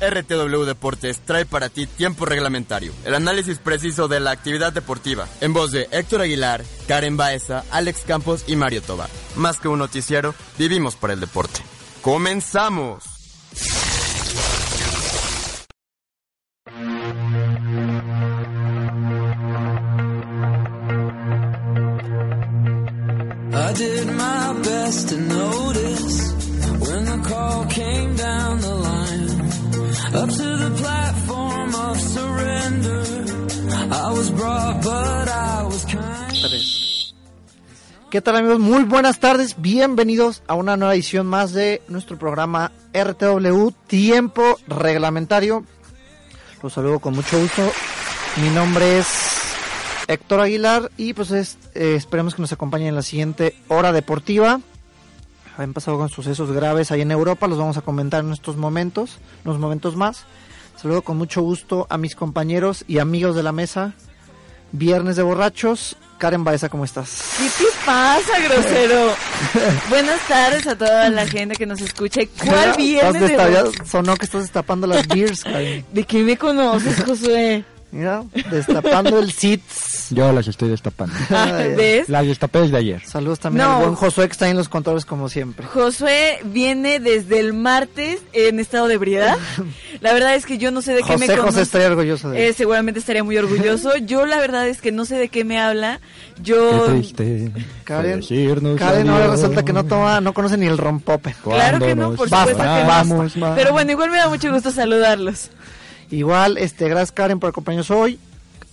RTW Deportes trae para ti tiempo reglamentario, el análisis preciso de la actividad deportiva, en voz de Héctor Aguilar, Karen Baeza, Alex Campos y Mario Tobar. Más que un noticiero, vivimos por el deporte. ¡Comenzamos! ¿Qué tal amigos? Muy buenas tardes, bienvenidos a una nueva edición más de nuestro programa RTW Tiempo Reglamentario. Los saludo con mucho gusto. Mi nombre es Héctor Aguilar y pues es- eh, esperemos que nos acompañen en la siguiente hora deportiva. Han pasado con sucesos graves ahí en Europa, los vamos a comentar en estos momentos, unos momentos más. Saludo con mucho gusto a mis compañeros y amigos de la mesa. Viernes de borrachos. Karen Baeza, ¿cómo estás? ¿Qué te pasa, grosero? Buenas tardes a toda la gente que nos escucha. ¿Cuál viernes de Sonó que estás destapando las beers, Karen. ¿De qué me conoces, Josué? Mira, destapando el SITS. Yo las estoy destapando. Ah, ¿Ves? Las destapé desde ayer. Saludos también No. al buen Josué que está en los controles como siempre. Josué viene desde el martes en estado de ebriedad. La verdad es que yo no sé de qué me José José conoce. estaría orgulloso de Eh, él. seguramente estaría muy orgulloso. Yo la verdad es que no sé de qué me habla. Yo Qué triste. Karen, Karen ahora adiós. resulta que no toma, no conoce ni el rompope. Claro que no, por supuesto que no. Pero bueno, igual me da mucho gusto saludarlos. Igual, este, gracias Karen por acompañarnos hoy.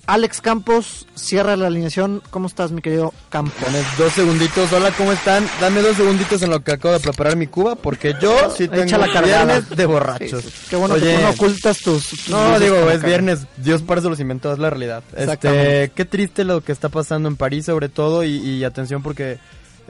Alex Campos, cierra la alineación. ¿Cómo estás, mi querido Campos? Dame dos segunditos, hola, ¿cómo están? Dame dos segunditos en lo que acabo de preparar mi cuba, porque yo sí tengo Echa la viernes de borrachos. Sí, sí. Qué bueno que tú no ocultas tus... tus No, digo, es viernes, Dios para eso los inventó, es la realidad. Este, qué triste lo que está pasando en París sobre todo y, y atención porque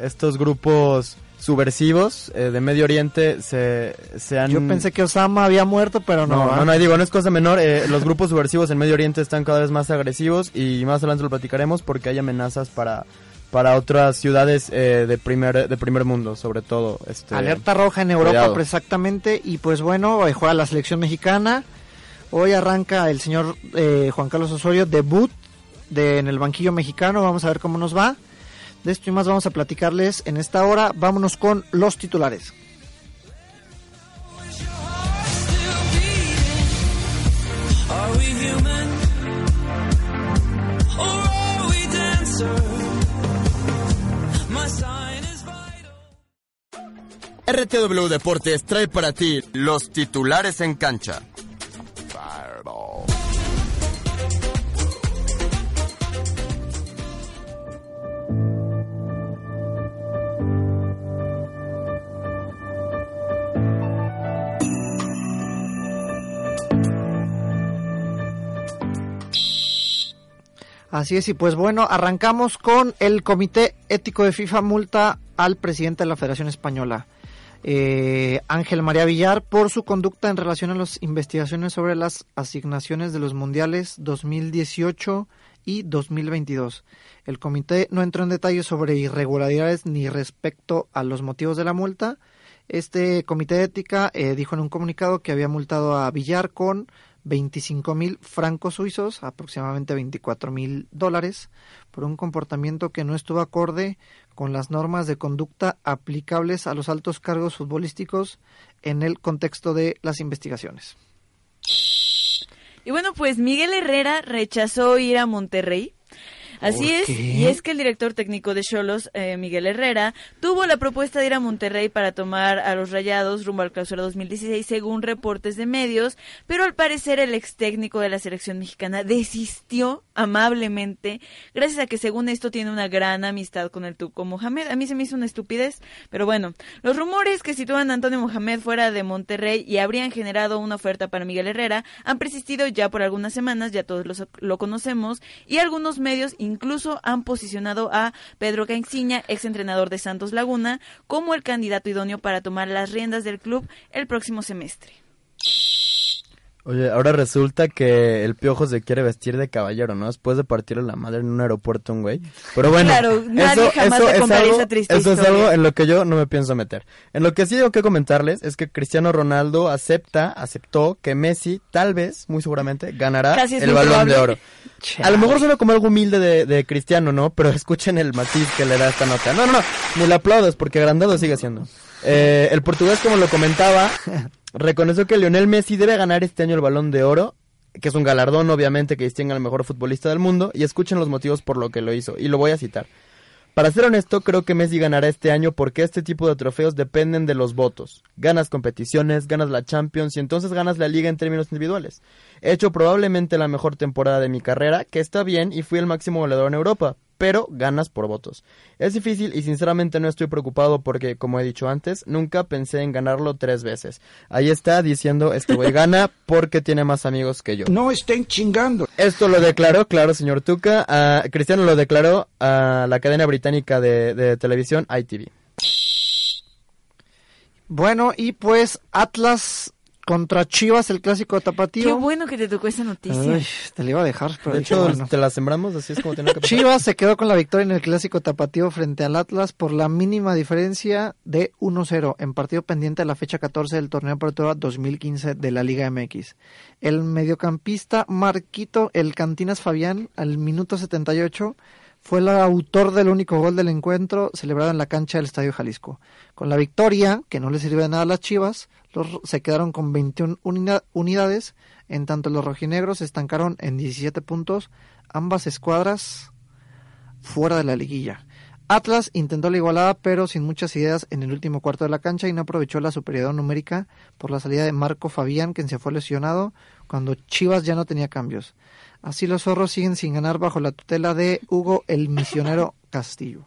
estos grupos subversivos eh, de Medio Oriente se, se han... Yo pensé que Osama había muerto, pero no. No, no, no, digo, no es cosa menor, eh, los grupos subversivos en Medio Oriente están cada vez más agresivos y más adelante lo platicaremos porque hay amenazas para para otras ciudades eh, de primer de primer mundo, sobre todo. Este, Alerta roja en Europa, pues, exactamente. Y pues bueno, hoy juega la selección mexicana. Hoy arranca el señor eh, Juan Carlos Osorio, debut de, en el banquillo mexicano. Vamos a ver cómo nos va. De esto y más vamos a platicarles en esta hora. Vámonos con los titulares. Are we human? Or are we dancer? My sign is vital. RTW Deportes trae para ti los titulares en cancha. Así es, y pues bueno, arrancamos con el Comité Ético de FIFA multa al presidente de la Federación Española, eh, Ángel María Villar, por su conducta en relación a las investigaciones sobre las asignaciones de los mundiales 2018 y 2022. El comité no entró en detalles sobre irregularidades ni respecto a los motivos de la multa. Este comité de ética eh, dijo en un comunicado que había multado a Villar con 25 mil francos suizos, aproximadamente 24 mil dólares, por un comportamiento que no estuvo acorde con las normas de conducta aplicables a los altos cargos futbolísticos en el contexto de las investigaciones. Y bueno, pues Miguel Herrera rechazó ir a Monterrey. Así ¿Por es, qué? y es que el director técnico de Cholos, eh, Miguel Herrera, tuvo la propuesta de ir a Monterrey para tomar a los Rayados rumbo al clausura 2016, según reportes de medios, pero al parecer el ex técnico de la selección mexicana desistió amablemente, gracias a que según esto tiene una gran amistad con el Tuco Mohamed. A mí se me hizo una estupidez, pero bueno, los rumores que sitúan a Antonio Mohamed fuera de Monterrey y habrían generado una oferta para Miguel Herrera han persistido ya por algunas semanas, ya todos los- lo conocemos, y algunos medios incluso han posicionado a Pedro Caixinha, ex entrenador de Santos Laguna, como el candidato idóneo para tomar las riendas del club el próximo semestre. Oye, ahora resulta que el piojo se quiere vestir de caballero, ¿no? Después de partirle la madre en un aeropuerto a un güey. Pero bueno, Claro, nadie jamás te es algo, esa triste eso es algo en lo que yo no me pienso meter. En lo que sí tengo que comentarles es que Cristiano Ronaldo acepta, aceptó que Messi, tal vez, muy seguramente, ganará el balón de oro. A lo mejor suena como algo humilde de, de Cristiano, ¿no? Pero escuchen el matiz que le da esta nota. No, no, no, ni le aplaudas porque agrandado sigue siendo. Eh, el portugués, como lo comentaba, reconoció que Lionel Messi debe ganar este año el balón de oro, que es un galardón, obviamente, que distingue al mejor futbolista del mundo, y escuchen los motivos por lo que lo hizo, y lo voy a citar. Para ser honesto, creo que Messi ganará este año porque este tipo de trofeos dependen de los votos. Ganas competiciones, ganas la Champions y entonces ganas la liga en términos individuales. He hecho probablemente la mejor temporada de mi carrera, que está bien y fui el máximo goleador en Europa, pero ganas por votos. Es difícil y sinceramente no estoy preocupado porque, como he dicho antes, nunca pensé en ganarlo tres veces. Ahí está diciendo este güey gana porque tiene más amigos que yo. No estén chingando. Esto lo declaró, claro, señor Tuca. Cristiano lo declaró a la cadena británica de, de televisión ITV. Bueno, y pues Atlas contra Chivas, el clásico Qué tapatío. bueno que te tocó esa noticia. Ay, te la iba a dejar, pero De hecho, bueno. te la sembramos, así es como tiene que pasar. Chivas se quedó con la victoria en el clásico tapatío frente al Atlas por la mínima diferencia de 1-0 en partido pendiente de la fecha 14 del torneo apertura 2015 de la Liga MX. El mediocampista Marquito El Cantinas Fabián al minuto 78 fue el autor del único gol del encuentro celebrado en la cancha del Estadio Jalisco. Con la victoria, que no le sirve de nada a las Chivas, se quedaron con 21 unida- unidades, en tanto los rojinegros se estancaron en 17 puntos, ambas escuadras fuera de la liguilla. Atlas intentó la igualada, pero sin muchas ideas en el último cuarto de la cancha y no aprovechó la superioridad numérica por la salida de Marco Fabián, quien se fue lesionado cuando Chivas ya no tenía cambios. Así los zorros siguen sin ganar bajo la tutela de Hugo el Misionero Castillo.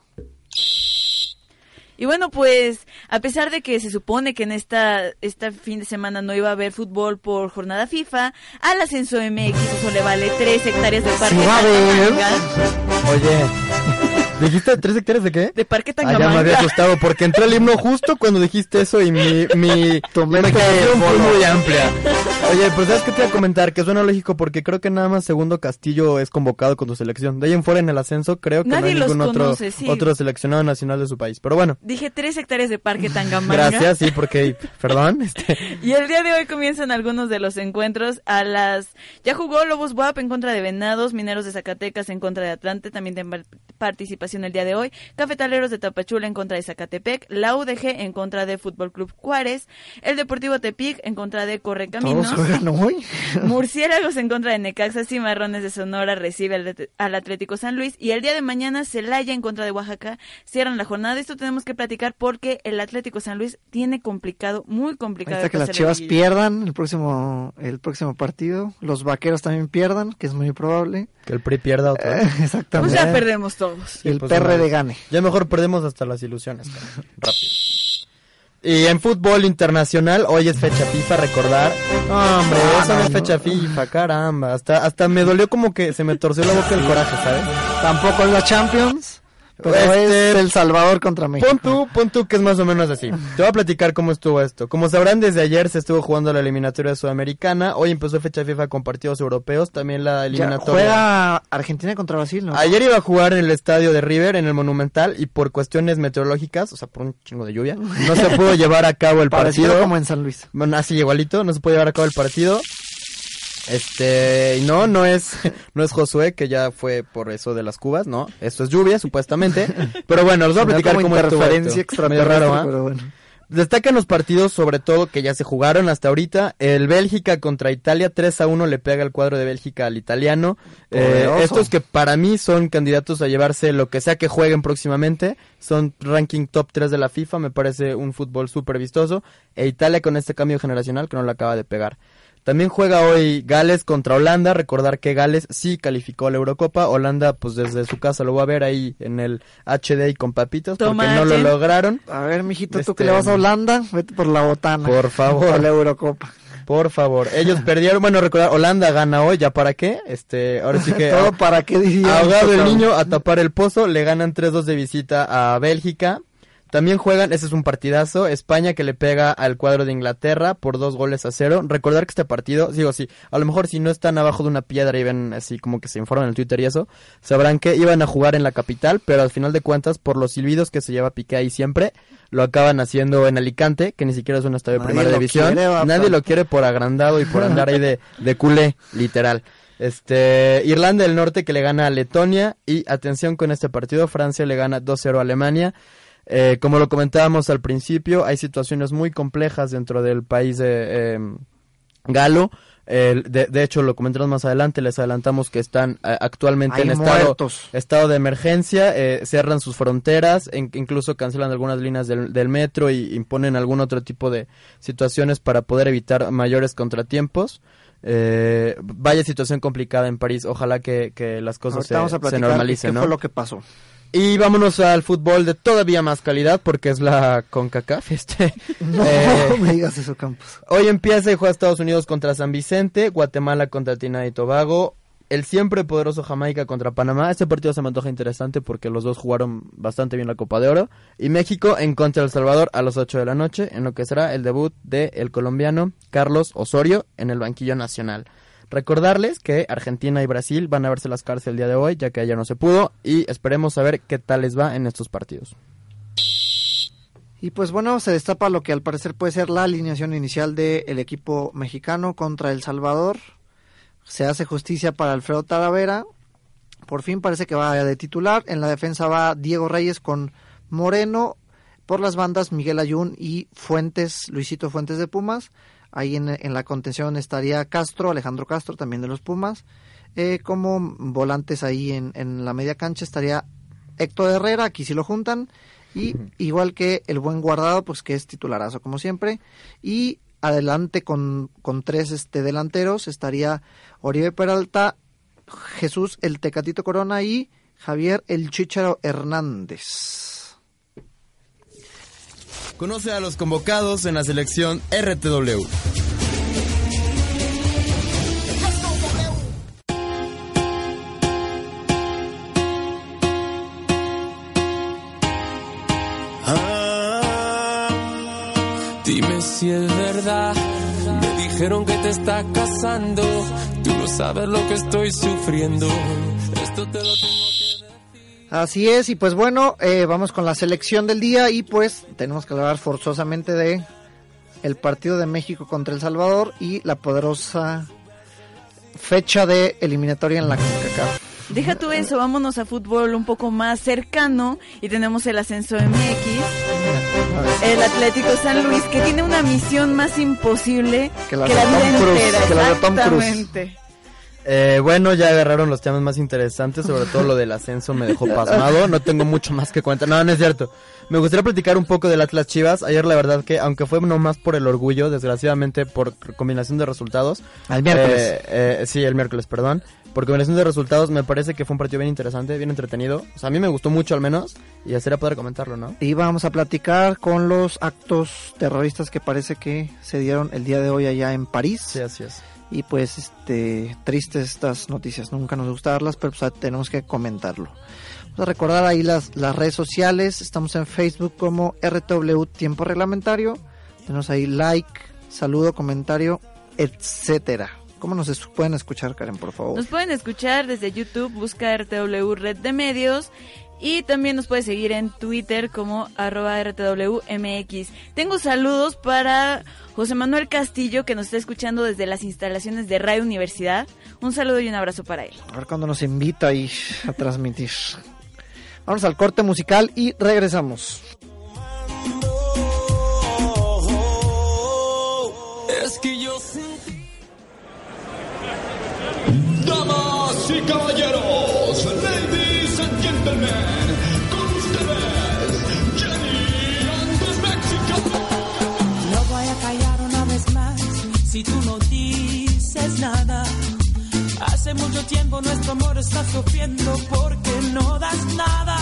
Y bueno, pues a pesar de que se supone que en esta este fin de semana no iba a haber fútbol por jornada FIFA, al ascenso MX eso le vale tres hectáreas de parque Sí. Oye, ¿dijiste tres hectáreas de qué? De parque Ah, ya me había Tangamanga. asustado porque entró el himno justo cuando dijiste eso y mi, mi Tu mente imaginación fue muy amplia. Oye, pues sabes qué te iba a comentar, que suena lógico porque creo que nada más Segundo Castillo es convocado con tu selección. De ahí en fuera en el ascenso creo que no hay ningún otro, conoce, sí. otro seleccionado nacional de su país. Pero bueno, Dije tres hectáreas de parque Tangamanga. gracias, sí, porque, perdón, este, Y el día de hoy comienzan algunos de los encuentros a las... Ya jugó Lobos WAP en contra de Venados, Mineros de Zacatecas en contra de Atlante, también tienen participación el día de hoy, Cafetaleros de Tapachula en contra de Zacatepec, la UDG en contra de Fútbol Club Juárez, el Deportivo Tepic en contra de Correcaminos, hoy. Murciélagos en contra de Necaxa, Cimarrones de Sonora recibe al, al Atlético San Luis y el día de mañana Celaya en contra de Oaxaca cierran la jornada. Esto tenemos que platicar porque el Atlético San Luis tiene complicado, muy complicado. Ahorita que las Chivas pierdan el próximo el próximo partido, los Vaqueros también pierdan, que es muy probable. que el PRI pierda otra vez. Pues Exactamente. ya perdemos todos. El pues, vez. gane. Ya mejor perdemos hasta las ilusiones. cara. Rápido. Y en fútbol internacional, hoy es fecha FIFA, recordar. No, hombre, Ah, eso no, es fecha FIFA, caramba. Hasta, hasta me dolió como que se me torció la boca el coraje, ¿sabes? Tampoco es la Champions, pero Este- es El Salvador contra México. Pon tú, pon tú que es más o menos así. Te voy a platicar cómo estuvo esto. Como sabrán, desde ayer se estuvo jugando la eliminatoria sudamericana. Hoy empezó fecha FIFA con partidos europeos. También la Ya eliminatoria. juega Argentina contra Brasil, ¿no? Ayer iba a jugar en el estadio de River, en el Monumental, y por cuestiones meteorológicas, o sea, por un chingo de lluvia, no se pudo llevar a cabo el Parecido partido. como en San Luis. Bueno, así igualito, no se puede llevar a cabo el partido. Este, no, no es, no es Josué, que ya fue por eso de las cubas, no, esto es lluvia, supuestamente. Pero bueno, les voy a platicar como estuvo interferencia extraterrestre, raro, ¿ah? pero bueno. Destacan los partidos, sobre todo, que ya se jugaron hasta ahorita. El Bélgica contra Italia, 3 a 1 le pega el cuadro de Bélgica al italiano. Eh, estos que para mí son candidatos a llevarse lo que sea que jueguen próximamente. Son ranking top 3 de la FIFA, me parece un fútbol súper vistoso. E Italia con este cambio generacional que no le acaba de pegar. También juega hoy Gales contra Holanda. Recordar que Gales sí calificó a la Eurocopa. Holanda, pues desde su casa lo va a ver ahí en el HD y con papitas porque Tomate. no lo lograron. A ver, mijito, tú Este- que le vas a Holanda, vete por la botana. Por favor. A la Eurocopa. Por favor, ellos perdieron, bueno, recordar, Holanda gana hoy, ¿ya para qué? Este, ahora sí que Todo para qué diría. ahogado el niño a tapar el pozo, le ganan 3-2 de visita a Bélgica. También juegan, ese es un partidazo, España que le pega al cuadro de Inglaterra por dos goles a cero. Recordar que este partido, digo, sí, a lo mejor si no están abajo de una piedra y ven así como que se informan en el Twitter y eso, sabrán que iban a jugar en la capital, pero al final de cuentas, por los silbidos que se lleva Piqué ahí siempre, lo acaban haciendo en Alicante, que ni siquiera es un estadio de primera división. quiere, Nadie lo quiere por agrandado y por andar ahí de, de culé, literal. Este, Irlanda del Norte que le gana a Letonia y atención con este partido, Francia le gana 2-0 a Alemania. Eh, como lo comentábamos al principio, hay situaciones muy complejas dentro del país de, eh, galo. El- de, de hecho, lo comentamos más adelante, les adelantamos que están eh, actualmente Hay en estado, estado de emergencia, eh, cierran sus fronteras, en- incluso cancelan algunas líneas del, del metro y imponen algún otro tipo de situaciones para poder evitar mayores contratiempos. Eh, vaya situación complicada en París, ojalá que, que las cosas Ahorita se, vamos a se normalicen, qué ¿no? fue lo que pasó. Y vámonos al fútbol de todavía más calidad porque es la CONCACAF. Este, No Eh, me digas eso, Campos. Hoy empieza y juega Estados Unidos contra San Vicente, Guatemala contra Trinidad y Tobago, el siempre poderoso Jamaica contra Panamá. Este partido se me antoja interesante porque los dos jugaron bastante bien la Copa de Oro. Y México en contra de El Salvador a las 8 de la noche, en lo que será el debut del el colombiano Carlos Osorio en el banquillo nacional. Recordarles que Argentina y Brasil van a verse las caras el día de hoy, ya que ayer no se pudo, y esperemos saber qué tal les va en estos partidos. Y pues bueno, se destapa lo que al parecer puede ser la alineación inicial del equipo mexicano contra El Salvador. Se hace justicia para Alfredo Talavera. Por fin parece que va de titular. En la defensa va Diego Reyes con Moreno. Por las bandas Miguel Ayun y Fuentes, Luisito Fuentes de Pumas. Ahí en, en la contención estaría Castro, Alejandro Castro, también de los Pumas. Eh, como volantes ahí en, en la media cancha estaría Héctor Herrera, aquí sí lo juntan. Y igual que el buen guardado, pues que es titularazo como siempre. Y adelante con, con tres este, delanteros estaría Oribe Peralta, Jesús el Tecatito Corona y Javier el Chicharo Hernández. Conoce a los convocados en la selección RTW. Dime si es verdad. Me dijeron que te estás casando. Tú no sabes lo que estoy sufriendo. Esto te lo tengo. Así es, y pues bueno, eh, vamos con la selección del día y pues tenemos que hablar forzosamente de el partido de México contra El Salvador y la poderosa fecha de eliminatoria en la CONCACAF. Deja tú eso, vámonos a fútbol un poco más cercano y tenemos el ascenso MX, el Atlético San Luis, que tiene una misión más imposible Que la que de la vida Tom Cruise, entera. que la de Tom Cruise. Eh, bueno, ya agarraron los temas más interesantes, sobre todo lo del ascenso me dejó pasmado, no tengo mucho más que contar, no, no es cierto. Me gustaría platicar un poco del Atlas Chivas, ayer la verdad que, aunque fue nomás por el orgullo, desgraciadamente por combinación de resultados. Al miércoles. eh, eh, sí, el miércoles, perdón. Por combinación de resultados me parece que fue un partido bien interesante, bien entretenido. O sea, a mí me gustó mucho al menos, y ya sería poder comentarlo, ¿no? Y vamos a platicar con los actos terroristas que parece que se dieron el día de hoy allá en París. Sí, así es. Y pues, este, tristes estas noticias, nunca nos gusta darlas, pero pues, tenemos que comentarlo. Vamos a recordar ahí las, las redes sociales, estamos en Facebook como RTW Tiempo Reglamentario, tenemos ahí like, saludo, comentario, etcétera. ¿Cómo nos pueden escuchar, Karen, por favor? Nos pueden escuchar desde YouTube, busca RTW Red de Medios. Y también nos puede seguir en Twitter como arroba RTWMX. Tengo saludos para José Manuel Castillo que nos está escuchando desde las instalaciones de Radio Universidad. Un saludo y un abrazo para él. A ver cuándo nos invita ahí a transmitir. Vamos al corte musical y regresamos. Es que yo sentí. Damas y caballeros, si tú no dices nada. Hace mucho tiempo nuestro amor está sufriendo porque no das nada.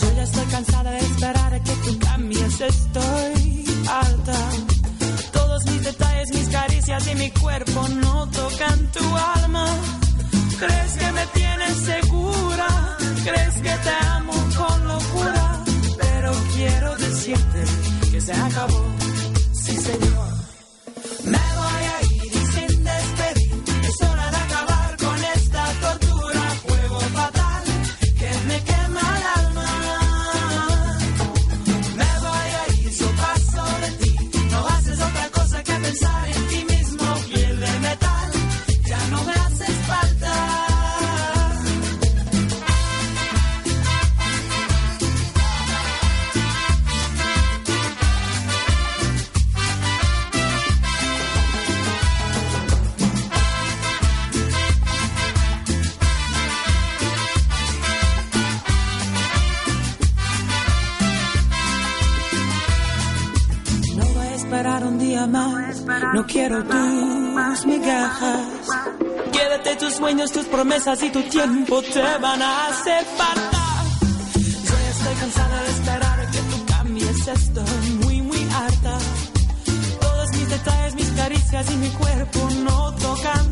Yo ya estoy cansada de esperar a que tú cambies, estoy alta. Todos mis detalles, mis caricias y mi cuerpo no tocan tu alma. ¿Crees que me tienes segura? ¿Crees que te amo con locura? Pero quiero decirte que se acabó. Sí, señor. Migajas. Quédate tus sueños, tus promesas y tu tiempo te van a hacer falta. Yo ya estoy cansada de esperar que tú cambies. Estoy muy, muy harta. Todos mis detalles, mis caricias y mi cuerpo no tocan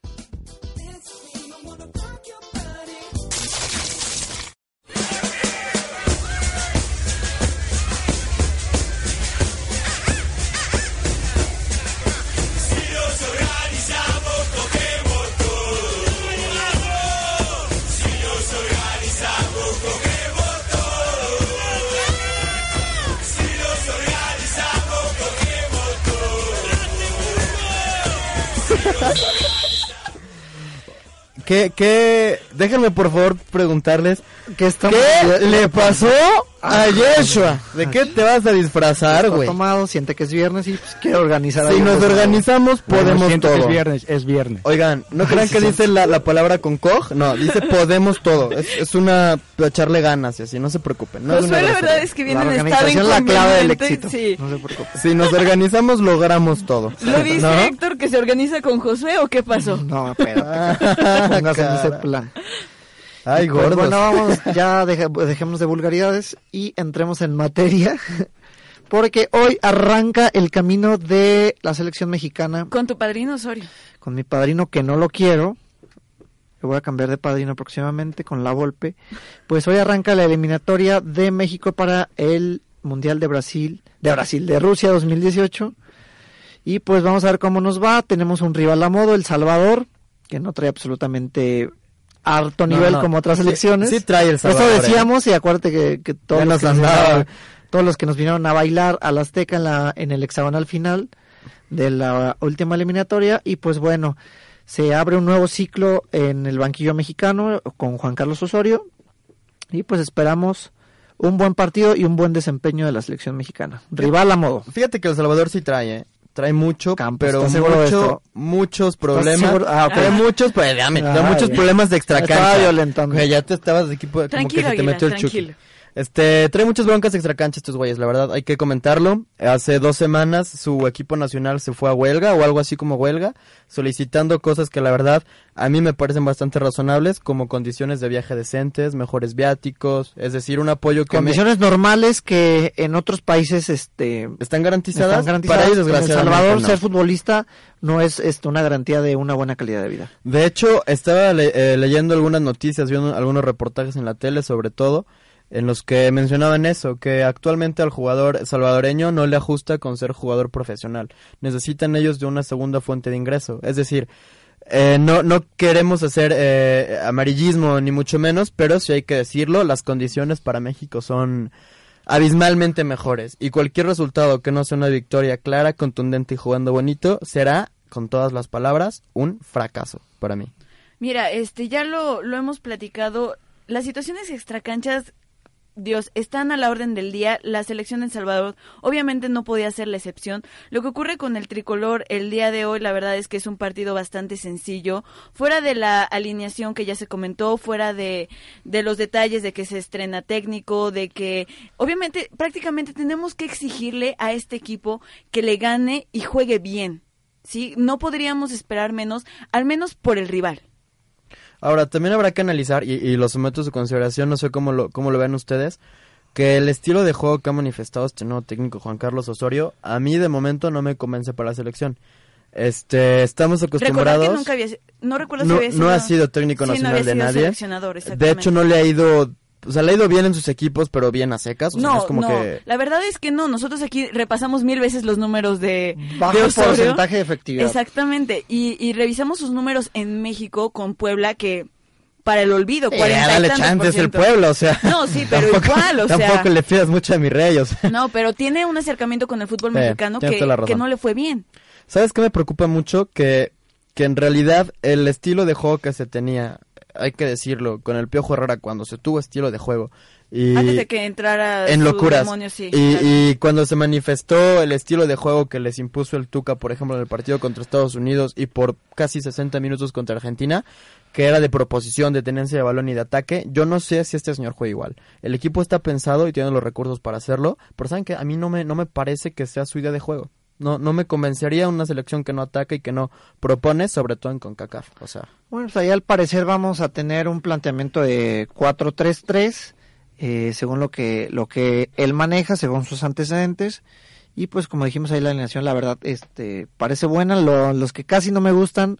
¿Qué, qué? Déjenme por favor preguntarles, ¿Qué, estamos ¿qué le pasó a Yeshua? ¿De qué te vas a disfrazar, güey? tomado, siente que es viernes y pues, quiere organizar Si nos personal. organizamos, Bueno, podemos que todo. es viernes, es viernes. Oigan, no crean que dice la, la palabra con coj, no, dice podemos todo. Es, es una para echarle ganas y así, no se preocupen. No es una Josué, la verdad es que viene La en estado organización es la clave del éxito. Sí. No se preocupe. Si nos organizamos, logramos todo. ¿Lo dice ¿No? Héctor que se organiza con Josué o qué pasó? No, pero póngase en ese plan. Ay, Pues gordos. bueno, vamos, ya deje- dejemos de vulgaridades y entremos en materia. Porque hoy arranca el camino de la selección mexicana Con tu padrino Osorio. con mi padrino que no lo quiero. Le voy a cambiar de padrino próximamente con la Volpe. Pues hoy arranca la eliminatoria de México para el Mundial de Brasil, de Brasil, de Rusia 2018. Y pues vamos a ver cómo nos va. Tenemos un rival a modo, El Salvador, que no trae absolutamente harto nivel no. como otras Sí- selecciones. sí trae El Eso Salvador, ¿eh? decíamos y acuérdate que, que todos, Ya los nos que nos andaba. vinieron- todos los que nos vinieron a bailar al Azteca en, la, en el hexagonal final de la última eliminatoria y pues bueno, se abre un nuevo ciclo en el banquillo mexicano con Juan Carlos Osorio y pues esperamos un buen partido y un buen desempeño de la selección mexicana. Rival a modo. Fíjate que El Salvador sí trae, ¿eh? Trae mucho, Campos, pero ¿estás seguro de mucho, esto? muchos problemas. Ah. Trae muchos, pues, dame, trae Ah, muchos problemas de Estaba extracancha. violentando. Güey, ya te estabas de equipo, como Tranquilo, que se te Aguilar, metió el chuki. tranquilo. Este, trae muchas broncas extracancha estos güeyes, la verdad, hay que comentarlo. Hace dos semanas su equipo nacional se fue a huelga o algo así como huelga, solicitando cosas que la verdad a mí me parecen bastante razonables, como condiciones de viaje decentes, mejores viáticos, es decir, un apoyo que me- Condiciones normales que en otros países este están garantizadas, están garantizadas. para ellos En El desgraciadamente Salvador no. ser futbolista no es este, una garantía de una buena calidad de vida. De hecho, estaba le- eh, leyendo algunas noticias, viendo algunos reportajes en la tele sobre todo, en los que mencionaban eso, que actualmente al jugador salvadoreño no le ajusta con ser jugador profesional. Necesitan ellos de una segunda fuente de ingreso. Es decir, eh, no, no queremos hacer eh, amarillismo ni mucho menos, pero sí hay que decirlo, las condiciones para México son abismalmente mejores. Y cualquier resultado que no sea una victoria clara, contundente y jugando bonito, será, con todas las palabras, un fracaso para mí. Mira, este, ya lo, lo hemos platicado. Las situaciones extracanchas, Dios, están a la orden del día. La selección El Salvador obviamente no podía ser la excepción. Lo que ocurre con el tricolor el día de hoy, la verdad es que es un partido bastante sencillo. Fuera de la alineación que ya se comentó, fuera de, de los detalles de que se estrena técnico, de que obviamente prácticamente tenemos que exigirle a este equipo que le gane y juegue bien. ¿sí? No podríamos esperar menos, al menos por el rival. Ahora, también habrá que analizar, y, y lo someto a su consideración, no sé cómo lo, cómo lo ven ustedes, que el estilo de juego que ha manifestado este nuevo técnico Juan Carlos Osorio, a mí de momento no me convence para la selección. Este, estamos acostumbrados... que nunca había, no recuerdo si no, había no sido, ha sido técnico Sí, no nacional de nadie. De hecho, no le ha ido... O sea, le ha ido bien en sus equipos, pero bien a secas. O sea, no, es como no, que... la verdad es que no, nosotros aquí repasamos mil veces los números de, Bajo de porcentaje de efectividad. Exactamente, y, y revisamos sus números en México con Puebla que para el olvido, Eh, 40 y dale tantos chance, por es el pueblo, o sea... No, sí, pero tampoco- igual, o sea. Tampoco le pidas mucho a mi rey, o sea... No, pero tiene un acercamiento con el fútbol Eh, mexicano que, que no le fue bien. ¿Sabes qué me preocupa mucho? Que, que en realidad el estilo de juego que se tenía, hay que decirlo, con el Piojo Herrera cuando se tuvo estilo de juego. Y Antes de que entrara en locuras. demonio, sí. y, claro. y cuando se manifestó el estilo de juego que les impuso el Tuca, por ejemplo, en el partido contra Estados Unidos y por casi 60 minutos contra Argentina, que era de proposición, de tenencia de balón y de ataque, yo no sé si este señor juega igual. El equipo está pensado y tiene los recursos para hacerlo, pero saben que a mí no me, no me parece que sea su idea de juego. No, no me convencería una selección que no ataca y que no propone, sobre todo en CONCACAF. O sea, Bueno, pues ahí al parecer vamos a tener un planteamiento de 4-3-3, eh, según lo que, lo que él maneja, según sus antecedentes. Y pues como dijimos ahí la alineación, la verdad, este, parece buena. Lo- los que casi no me gustan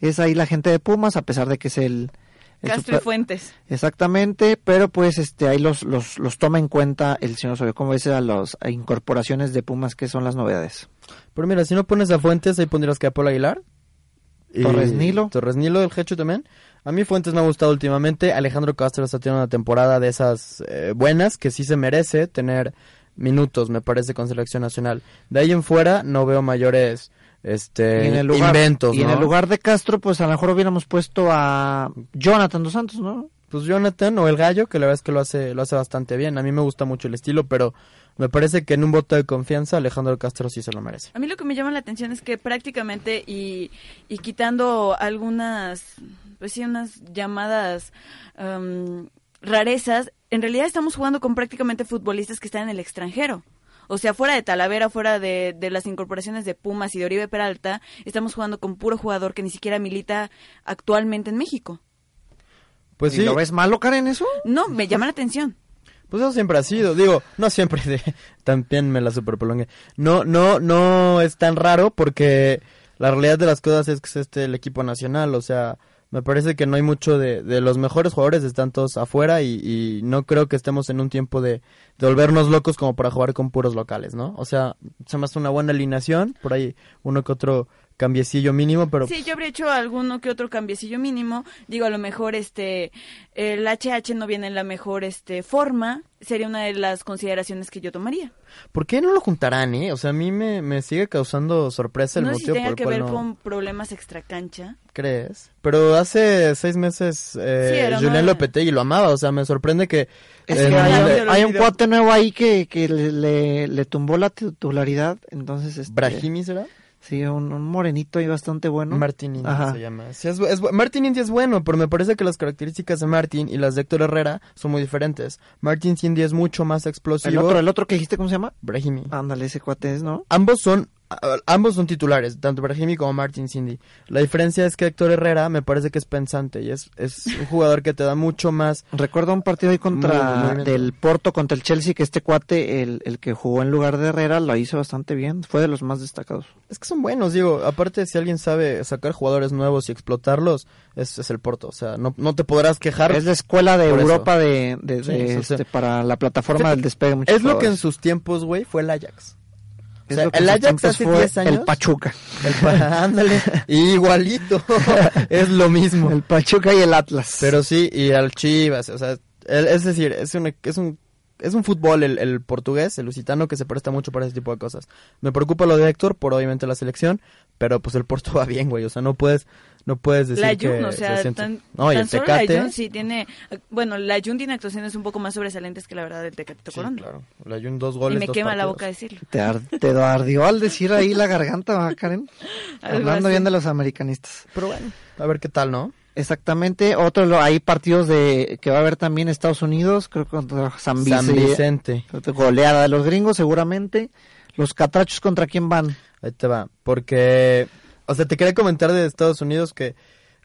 es ahí la gente de Pumas, a pesar de que es el... Castro y Fuentes. Exactamente, pero pues este ahí los, los, los toma en cuenta el señor Osorio, como dice a las incorporaciones de Pumas, que son las novedades. pero mira, si no pones a Fuentes, ahí pondrías que a Paul Aguilar. Torres Nilo. Torres Nilo, el Hecho también. A mí Fuentes me ha gustado últimamente. Alejandro Castro está teniendo una temporada de esas eh, buenas que sí se merece tener minutos, me parece, con selección nacional. De ahí en fuera no veo mayores este y en el lugar, inventos, y en el lugar de Castro, pues a lo mejor hubiéramos puesto a Jonathan dos Santos, ¿no? Pues Jonathan o el Gallo, que la verdad es que lo hace lo hace bastante bien. A mí me gusta mucho el estilo, pero me parece que en un voto de confianza Alejandro Castro sí se lo merece. A mí lo que me llama la atención es que prácticamente y, y quitando algunas, pues sí, unas llamadas am, rarezas, en realidad estamos jugando con prácticamente futbolistas que están en el extranjero. O sea, fuera de Talavera, fuera de, de las incorporaciones de Pumas y de Oribe Peralta, estamos jugando con puro jugador que ni siquiera milita actualmente en México. Pues ¿Y sí, lo ves malo, Karen, eso? No, me llama la atención. Pues eso siempre ha sido, digo, no siempre, de, también me la superprolongué. No, no, no es tan raro porque la realidad de las cosas es que es este el equipo nacional, o sea, me parece que no hay mucho de, de los mejores jugadores están todos afuera y, y no creo que estemos en un tiempo de, de volvernos locos como para jugar con puros locales, ¿no? O sea, se me hace una buena alineación, por ahí uno que otro cambiecillo mínimo, pero Sí, yo habría hecho alguno que otro cambiecillo mínimo. Digo, a lo mejor este el HH no viene en la mejor este forma. Sería una de las consideraciones que yo tomaría. ¿por qué no lo juntarán, eh? O sea, a mí me, me sigue causando sorpresa el no si motivo tenga por el que cual ver no con problemas extracancha. crees. Pero hace seis meses eh, Sí, una- Lopetegui lo amaba, o sea, me sorprende que... Es que hay, hay un cuate nuevo ahí que, que le, le, le tumbó la titularidad, entonces este, Brahimi será? Sí, un, un morenito ahí bastante bueno. Martin Indy Ajá. se llama. Sí, es Martin Indy es bueno, pero me parece que las características de Martin y las de Héctor Herrera son muy diferentes. Martin Indy es mucho más explosivo. el otro, el otro que dijiste, ¿cómo se llama? Brahimi. Ándale, ese cuate es, ¿no? Ambos son ambos son titulares, tanto Brahimi como Martin Cindy. La diferencia es que Héctor Herrera me parece que es pensante y es, es un jugador que te da mucho más. Recuerdo un partido ahí contra del Porto contra el Chelsea que este cuate, el, el que jugó en lugar de Herrera, lo hizo bastante bien. Fue de los más destacados. Es que son buenos, digo. Aparte, si alguien sabe sacar jugadores nuevos y explotarlos, es, es el Porto. O sea, no, no te podrás quejar. Es la escuela de eso. Europa de, de- Sí, este, para la plataforma del despegue. Es lo que en sus tiempos, güey, fue el Ajax. O sea, el Ajax hace fue 10 años. El Pachuca. El pa- ándale. Igualito. es lo mismo. El Pachuca y el Atlas. Pero sí, y al Chivas, o sea, el- es decir, es un, es un, es un fútbol el, el portugués, el lusitano, que se presta mucho para ese tipo de cosas. Me preocupa lo de Héctor, por obviamente la selección, pero pues el Porto va bien, güey, o sea, no puedes, no puedes decir La que Jun, o se sea, siente- tan, No, y tan el solo la Tecate, Jun sí tiene, bueno, la Jun tiene actuaciones un poco más sobresalientes que la verdad del Tecatito sí, Corona. claro, la Jun dos Y goles, me dos quema la boca decirlo. Te, ar- te ardió al decir ahí la garganta, ¿va, Karen? Hablando así. bien de los americanistas. Pero bueno, a ver qué tal, ¿no? Exactamente. Otro, hay partidos de que va a haber también Estados Unidos, creo que contra San Vicente. San Vicente, Goleada de los gringos, seguramente. Los catrachos, ¿contra quién van? ahí te va, porque, o sea, te quería comentar de Estados Unidos que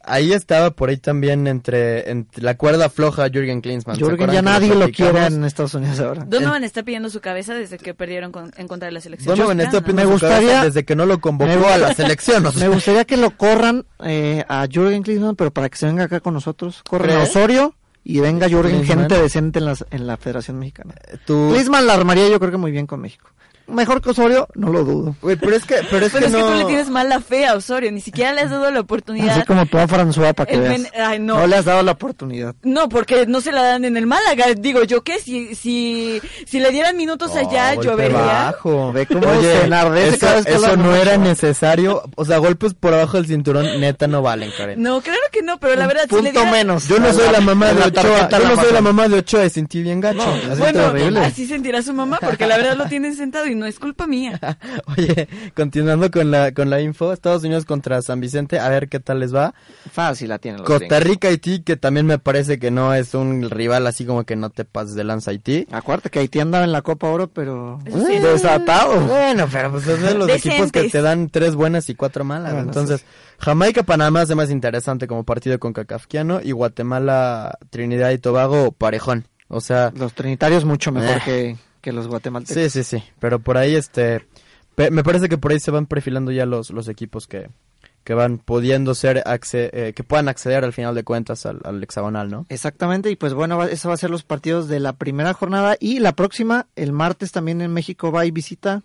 ahí estaba por ahí también entre, entre la cuerda floja Jürgen Klinsmann. ¿se Jürgen ya nadie lo quiere en Estados Unidos ahora. Donovan está pidiendo su cabeza desde que perdieron con- en contra de la selección. Donovan está pidiendo Me su cabeza gustaría- desde que no lo convocó Me a la selección. o sea. Me gustaría que lo corran eh, a Jürgen Klinsmann, pero para que se venga acá con nosotros. Corran a. Osorio y venga Jürgen, Klinsmann. gente decente en la, en la Federación Mexicana. Tú- Klinsmann la armaría yo creo que muy bien con México. Mejor que Osorio, no lo dudo. Pero es que, pero es Pero que es que no. tú le tienes mala fe a Osorio, ni siquiera le has dado la oportunidad. Así como tú a François para que veas. ay, no. le has dado la oportunidad. No, porque no se la dan en el Málaga. Digo, ¿yo qué? Si, si, si le dieran minutos allá, Oh, golpe llovería. bajo. Ve cómo se enardece eso, cada vez que eso habla no mucho. era necesario. O sea, golpes por abajo del cinturón, neta, no valen, Karen. No, claro que no, pero la Un verdad, si le punto dieran- menos. Yo no soy la mamá de la Ochoa. Yo no soy la mamá de Ochoa y sentí bien gacho. No, Bueno, así sentirá su mamá, porque la verdad lo tienen sentado y no es culpa mía. Oye, continuando con la, con la info, Estados Unidos contra San Vicente, a ver qué tal les va. Fácil la tienen los Costa. Rica, Haití, que también me parece que no es un rival así como que no te pases de lanza Haití. Acuérdate que Haití andaba en la Copa Oro, pero sí. desatado. Bueno, pero pues es de los Decentes. equipos que te dan tres buenas y cuatro malas. Bueno, Entonces, Jamaica, Panamá es más interesante como partido con Cacafquiano y Guatemala, Trinidad y Tobago, parejón. O sea, Los trinitarios mucho mejor Eh. que, que los guatemaltecos. sí, sí, sí. Pero por ahí, este, pe- me parece que por ahí se van perfilando ya los, los equipos que, que van pudiendo ser, eh, que puedan acceder al final de cuentas al, al hexagonal, ¿no? Exactamente, y pues bueno, va- eso va a ser los partidos de la primera jornada y la próxima, el martes también en México va y visita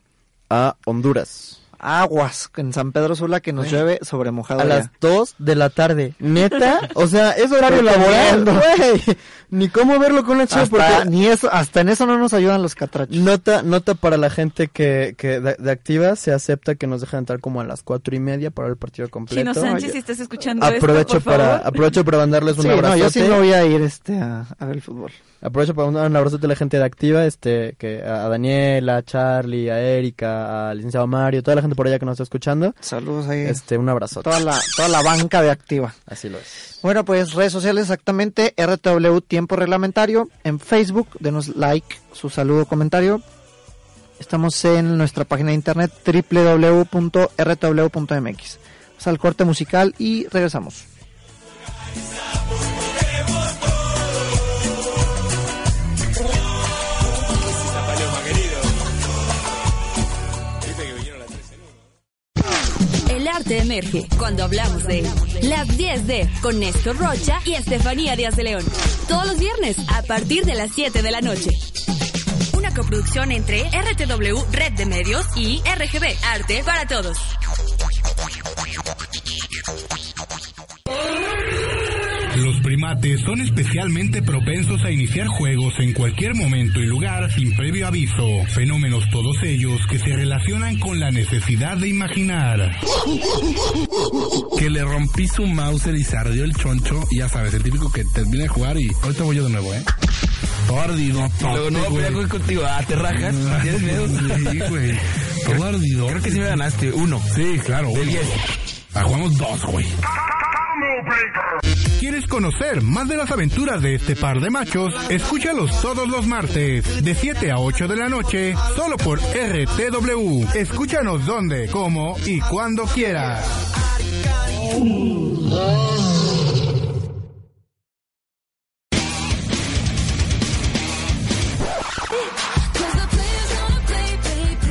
A Honduras. Aguas en San Pedro Sula que nos llueve sobre mojado. A ya. las 2 de la tarde. ¿Neta? O sea, es horario laboral, güey. Ni cómo verlo con la chiva hasta, porque... ni eso, hasta en eso no nos ayudan los catrachos. Nota, nota para la gente que, que de, de activa se acepta que nos dejan entrar como a las cuatro y media para el partido completo. Chino Sánchez, si estás escuchando aprovecho esto, por para favor. aprovecho para mandarles un Sí, no, abrazote. yo sí me voy a ir este a, a ver el fútbol. Aprovecho para mandar un abrazote a la gente de activa, este, que a a Daniela, a Charlie, a Erika, al licenciado Mario, toda la gente por allá que nos está escuchando. Saludos ahí. Este, un abrazote. Toda la, toda la banca de activa. Así lo es. Bueno, pues redes sociales exactamente, RTW Tiempo Reglamentario, en Facebook, denos like, su saludo, comentario. Estamos en nuestra página de internet www.rtw.mx. Vamos al corte musical y regresamos. Arte emerge cuando hablamos de. Las 10D con Néstor Rocha y Estefanía Díaz de León. Todos los viernes a partir de las 7 de la noche. Una coproducción entre RTW Red de Medios y RGB Arte para Todos. Los primates son especialmente propensos a iniciar juegos en cualquier momento y lugar sin previo aviso, fenómenos todos ellos que se relacionan con la necesidad de imaginar. Que le rompí su mouse y se ardió el choncho, y ya sabes, el típico que termina de jugar y ahorita voy yo de nuevo, ¿eh? Todo, Luego no voy a pelear contigo. Ah, te rajas. ¿Tienes miedo? Sí, güey. Todo ardido. Creo que sí me ganaste. Uno. Sí, claro. De diez. Ah, jugamos dos, güey. ¿Quieres conocer más de las aventuras de este par de machos? Escúchalos todos los martes, de 7 a 8 de la noche, solo por RTW. Escúchanos donde, cómo y cuando quieras.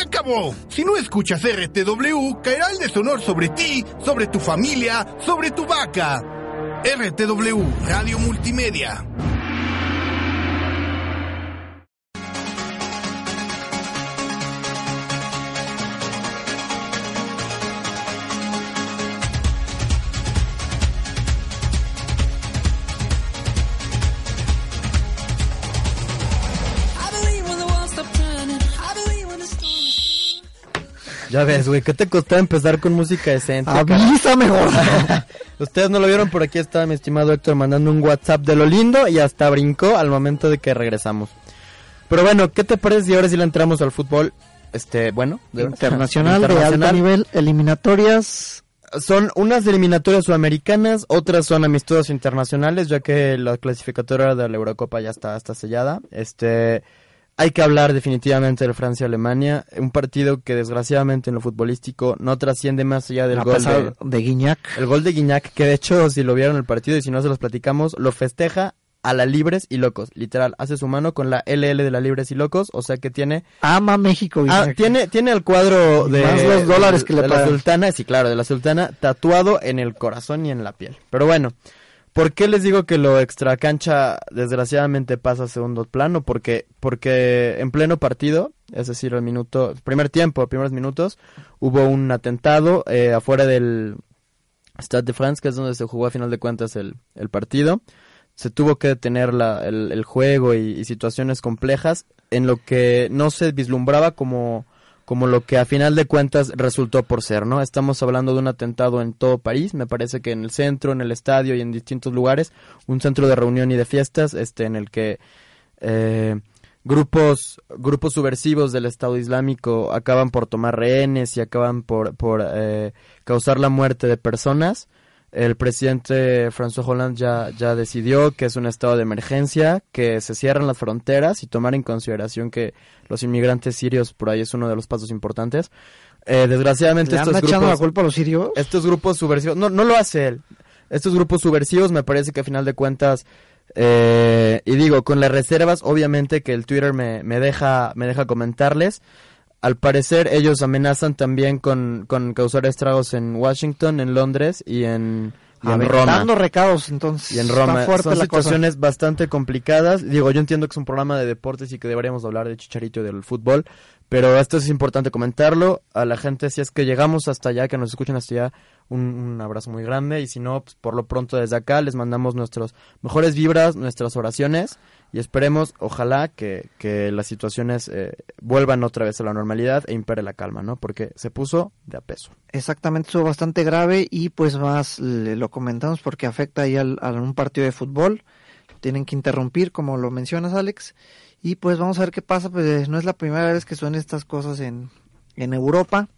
se acabó. Si no escuchas RTW, caerá el deshonor sobre ti, sobre tu familia, sobre tu vaca. RTW, Radio Multimedia. Ya ves, güey, ¿qué te costó empezar con música decente? Avísame, gordo. Ustedes no lo vieron, por aquí está mi estimado Héctor mandando un WhatsApp de lo lindo y hasta brincó al momento de que regresamos. Pero bueno, ¿qué te parece si ahora sí le entramos al fútbol? Este, bueno, de- Internacional, de alto internacional. nivel, eliminatorias. Son unas eliminatorias sudamericanas, otras son amistosos internacionales, ya que la clasificatoria de la Eurocopa ya está, está sellada. Este, hay que hablar definitivamente del Francia-Alemania, un partido que desgraciadamente en lo futbolístico no trasciende más allá del gol de, de Guiñac. el gol de Guiñac, que de hecho si lo vieron el partido y si no se los platicamos, lo festeja a la Libres y Locos, literal, hace su mano con la LL de la Libres y Locos, o sea que tiene Ama México, Ah, tiene, tiene el cuadro de, Más los dólares que le de la sultana, sí, claro, de la sultana, tatuado en el corazón y en la piel. Pero bueno, ¿por qué les digo que lo extracancha desgraciadamente pasa a segundo plano? Porque, porque en pleno partido, es decir, el minuto, primer tiempo, primeros minutos, hubo un atentado eh, afuera del Stade de France, que es donde se jugó a final de cuentas el, el partido. Se tuvo que detener la, el, el juego y, y situaciones complejas en lo que no se vislumbraba como, como lo que a final de cuentas resultó por ser, ¿no? Estamos hablando de un atentado en todo París, me parece que en el centro, en el estadio y en distintos lugares, un centro de reunión y de fiestas, este, en el que eh, grupos, grupos subversivos del Estado Islámico acaban por tomar rehenes y acaban por, por eh, causar la muerte de personas. El presidente François Hollande ya, ya decidió que es un estado de emergencia, que se cierran las fronteras y tomar en consideración que los inmigrantes sirios por ahí es uno de los pasos importantes. Eh, desgraciadamente ¿Le estos echando grupos, la culpa a los sirios? estos grupos subversivos, no, no lo hace él. Estos grupos subversivos me parece que a final de cuentas, eh, y digo, con las reservas, obviamente que el Twitter me, me deja, me deja comentarles. Al parecer ellos amenazan también con, con causar estragos en Washington, en Londres y en, y en Roma. Dando recados, entonces. Y en Roma. Son cosa. situaciones bastante complicadas. Digo, yo entiendo que es un programa de deportes y que deberíamos hablar de chicharito y del fútbol. Pero esto es importante comentarlo. A la gente, si es que llegamos hasta allá, que nos escuchen hasta allá, un, un abrazo muy grande. Y si no, pues, por lo pronto desde acá les mandamos nuestras mejores vibras, nuestras oraciones. Y esperemos, ojalá, que, que las situaciones eh, vuelvan otra vez a la normalidad e impere la calma, ¿no? Porque se puso de a peso. Exactamente, estuvo bastante grave y pues más lo comentamos porque afecta ahí al, a un partido de fútbol. Tienen que interrumpir, como lo mencionas, Alex. Y pues vamos a ver qué pasa. Pues no es la primera vez que suenan estas cosas en, en Europa.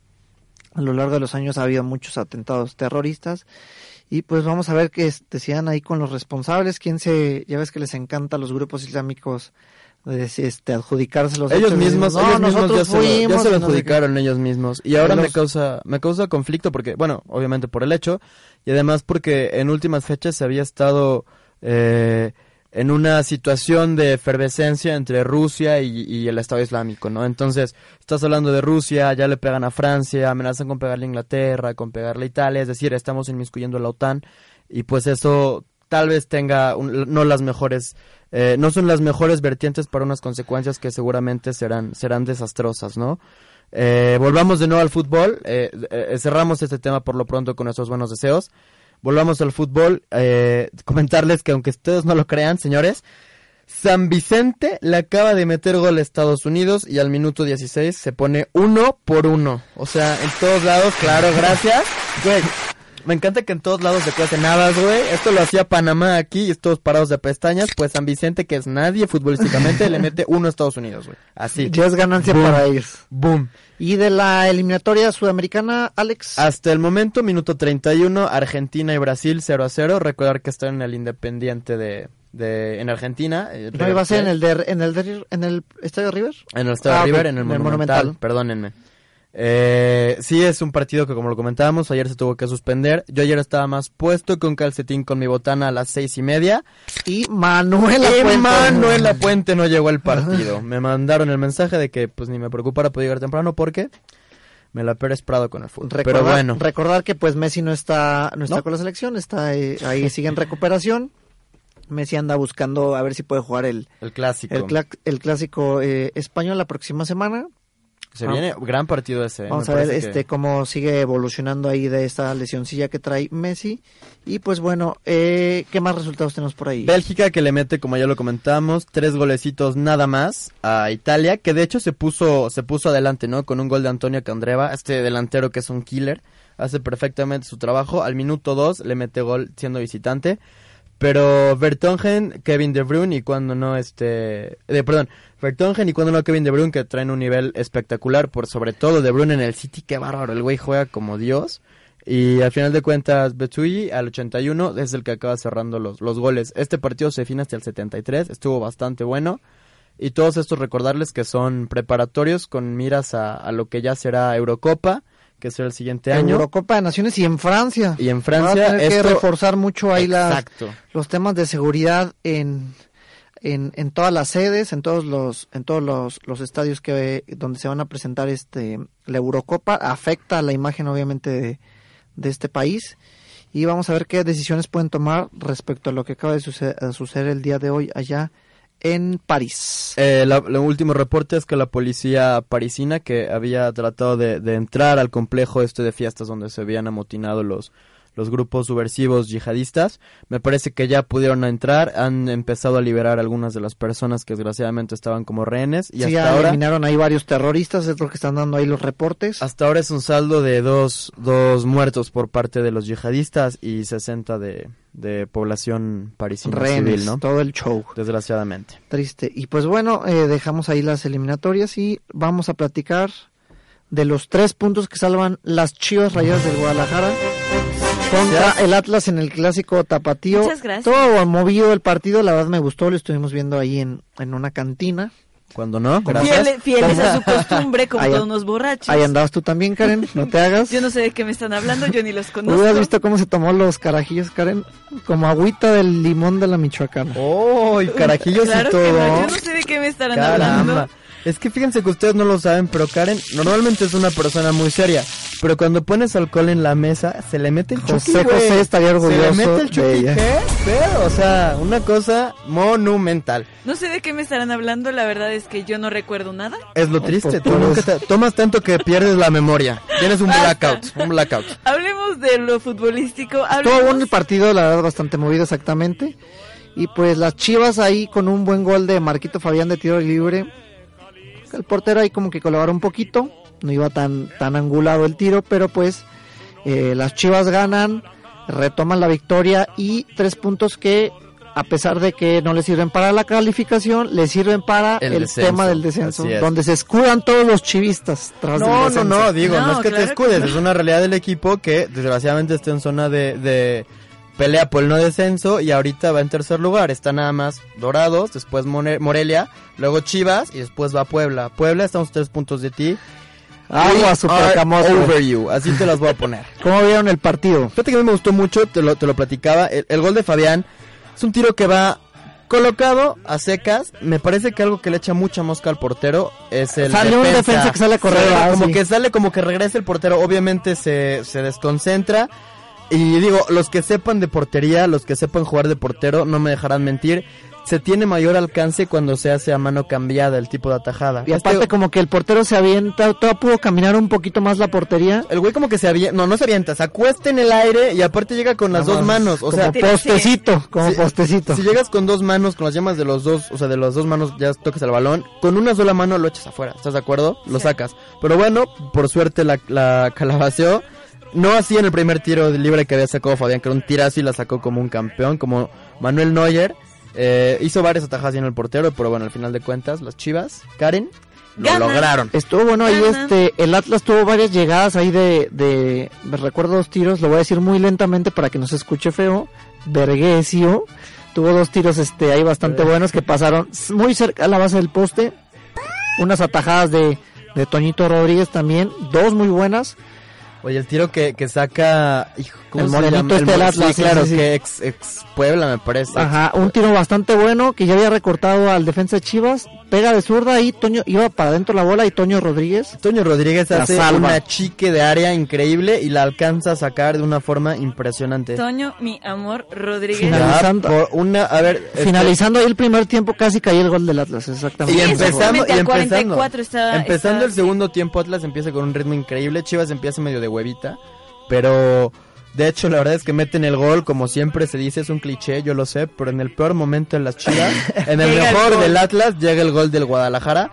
A lo largo de los años ha habido muchos atentados terroristas. Y pues vamos a ver qué decían ahí con los responsables. Quién se. Ya ves que les encanta a los grupos islámicos de, este, adjudicarse los ellos mismos, no, ellos mismos ya se, lo- ya fuimos se lo y no sé qué. adjudicaron ellos mismos. Y ahora me causa, me causa conflicto porque, bueno, obviamente por el hecho, y además porque en últimas fechas se había estado eh, en una situación de efervescencia entre Rusia y, y el Estado Islámico, ¿no? Entonces, estás hablando de Rusia, ya le pegan a Francia, amenazan con pegarle a Inglaterra, con pegarle a Italia, es decir, estamos inmiscuyendo a la OTAN, y pues eso tal vez tenga un- no las mejores eh, no son las mejores vertientes para unas consecuencias que seguramente serán serán desastrosas no Eh, volvamos de nuevo al fútbol eh, eh, cerramos este tema por lo pronto con nuestros buenos deseos volvamos al fútbol eh, comentarles que aunque ustedes no lo crean señores San Vicente le acaba de meter gol a Estados Unidos y al minuto 16 se pone uno por uno. O sea, en todos lados, claro, gracias. Me encanta que en todos lados se cuecen habas, güey. Esto lo hacía Panamá aquí y todos parados de pestañas. Pues San Vicente, que es nadie futbolísticamente, le mete uno a Estados Unidos, güey. Así. Ya es ganancia Boom. para ellos. Boom. Y de la eliminatoria sudamericana, Alex. Hasta el momento, minuto 31, Argentina y Brasil 0 a 0. Recordar que están en el Independiente de, de en Argentina. eh, ¿No iba a ser en el, de, en el, de- en el Estadio River? En el Estadio Ah, River, en el Monumental, perdónenme. Eh, sí, es un partido que como lo comentábamos, ayer se tuvo que suspender. Yo ayer estaba más puesto que un calcetín con mi botana a las seis y media. Y Manuel Y Puente. Lapuente no llegó al partido. Me mandaron el mensaje de que pues ni me preocupara poder llegar temprano porque me la he esperado con el fútbol. Recordar, Pero bueno, recordar que pues Messi no está no está No. con la selección, está eh, ahí sigue en recuperación. Messi anda buscando a ver si puede jugar el el clásico. el clásico eh, español la próxima semana. Se Ah. viene gran partido ese. ¿eh? Vamos a ver este que- cómo sigue evolucionando ahí de esta lesioncilla que trae Messi. Y pues bueno, eh, ¿qué más resultados tenemos por ahí? Bélgica que le mete, como ya lo comentamos, tres golecitos nada más a Italia, que de hecho se puso, se puso adelante, ¿no? Con un gol de Antonio Candreva, este delantero que es un killer, hace perfectamente su trabajo. Al minuto dos le mete gol siendo visitante. Pero Vertonghen, Kevin De Bruyne y cuando no este, eh, perdón, Vertonghen y cuando no Kevin De Bruyne que traen un nivel espectacular, por sobre todo De Bruyne en el City, qué bárbaro, el güey juega como Dios. Y al final de cuentas, Betui al 81 es el que acaba cerrando los, los goles. Este partido se define hasta el 73, estuvo bastante bueno. Y todos estos recordarles que son preparatorios con miras a, a lo que ya será Eurocopa, que será el siguiente año. Eurocopa de Naciones y en Francia. Y en Va a Francia tener que reforzar mucho ahí las, los temas de seguridad en, en, en todas las sedes, en todos los en todos los, los estadios que donde se van a presentar este la Eurocopa afecta a la imagen obviamente de, de este país y vamos a ver qué decisiones pueden tomar respecto a lo que acaba de suceder, suceder el día de hoy allá en París. Eh, la- el último reporte es que la policía parisina que había tratado de, de entrar al complejo este de fiestas donde se habían amotinado los, los grupos subversivos yihadistas, me parece que ya pudieron entrar, han empezado a liberar algunas de las personas que desgraciadamente estaban como rehenes y Sí, hasta ya ahora eliminaron ahí varios terroristas, es lo que están dando ahí los reportes. hasta ahora es un saldo de dos, dos muertos por parte de los yihadistas y 60 de, de población parisina Rehenes, civil, ¿no? todo el show. Desgraciadamente. Triste. Y pues bueno, eh, dejamos ahí las eliminatorias y vamos a platicar de los tres puntos que salvan las Chivas Rayadas del Guadalajara contra el Atlas en el clásico tapatío. Muchas gracias. Todo movido el partido, la verdad me gustó, lo estuvimos viendo ahí en, en una cantina. Cuando no, Fieles, fieles a su costumbre, como Ahí- todos unos borrachos. Ahí andabas tú también, Karen, no te hagas. Yo no sé de qué me están hablando, yo ni los conozco. ¿Hubieras visto cómo se tomó los carajillos, Karen? Como agüita del limón de la Michoacana. ¡Oh, y carajillos Claro y que todo! no, yo no sé de qué me estarán hablando. Es que fíjense que ustedes no lo saben, pero Karen normalmente es una persona muy seria. Pero cuando pones alcohol en la mesa, se le mete el José chuki, güey. José estaría Se orgulloso le mete el ella. ¿qué? Pero, o sea, una cosa monumental. No sé de qué me estarán hablando, la verdad es que yo no recuerdo nada. Es lo triste, pues, tú nunca te- tomas tanto que pierdes la memoria. Tienes un blackout, un blackout. Hablemos de lo futbolístico. Todo Hablemos... bueno el partido, la verdad, bastante movido exactamente. Y pues las Chivas ahí con un buen gol de Marquito Fabián de tiro libre. El portero ahí como que colaboró un poquito. No iba tan, tan angulado el tiro, pero pues eh, las Chivas ganan, retoman la victoria y tres puntos que a pesar de que no les sirven para la calificación, les sirven para El el, tema del descenso, donde se escudan todos los chivistas tras No, no, descenso. no, digo, no, No, es que claro te escudes, no. es una realidad del equipo que desgraciadamente está en zona de, de pelea por el no descenso y ahorita va en tercer lugar. Está nada más Dorados, después Morelia, luego Chivas y después va Puebla. Puebla, estamos tres puntos de ti. Agua We super are camote. over you, así te las voy a poner. ¿Cómo vieron el partido? Fíjate que a mí me gustó mucho, te lo, te lo platicaba. El, el gol de Fabián es un tiro que va colocado a secas. Me parece que algo que le echa mucha mosca al portero es el Sale un defensa que sale a correr, ah, como sí. que sale, como que regresa el portero. Obviamente se, se desconcentra. Y digo, los que sepan de portería, los que sepan jugar de portero, no me dejarán mentir. Se tiene mayor alcance cuando se hace a mano cambiada el tipo de atajada. Y aparte Este- como que el portero se avienta, todavía pudo caminar un poquito más la portería. el güey como que se avienta, no, no se avienta, se acuesta en el aire y aparte llega con las dos manos, o como sea, postecito, como si- postecito. Si llegas con dos manos, con las llamas de los dos, o sea, de las dos manos ya toques el balón, con una sola mano lo echas afuera, ¿estás de acuerdo? Lo sacas. Pero bueno, por suerte la, la calabaceó. No así en el primer tiro libre que había sacado Fabián, que era un tirazo y la sacó como un campeón, como Manuel Neuer. Eh, hizo varias atajadas en el portero, pero bueno, al final de cuentas, las chivas, Karen, lo lograron. Estuvo bueno ahí este, el Atlas tuvo varias llegadas ahí de, de, me recuerdo dos tiros, lo voy a decir muy lentamente para que no se escuche feo. Verguesio tuvo dos tiros este ahí bastante buenos que pasaron muy cerca a la base del poste. Unas atajadas de, de Toñito Rodríguez también, dos muy buenas. Oye, el tiro que, que saca. hijo, ¿cómo El morenito este del Atlas, sí, claro, sí, sí. que ex, ex Puebla me parece. Ajá, un tiro bastante bueno que ya había recortado al defensa de Chivas. Pega de zurda y Toño iba para adentro la bola y Toño Rodríguez. Toño Rodríguez La hace salva. una chique de área increíble y la alcanza a sacar de una forma impresionante. Toño, mi amor, Rodríguez. Finalizando. por una, a ver, este, Finalizando ahí el primer tiempo casi cayó el gol del Atlas, exactamente. y empezando, y empezando, 44 está- empezando está- el segundo tiempo Atlas empieza con un ritmo increíble, Chivas empieza medio de huevita, pero de hecho la verdad es que meten el gol, como siempre se dice, es un cliché, yo lo sé, pero en el peor momento de las Chivas, en el mejor del Atlas llega el gol del Guadalajara.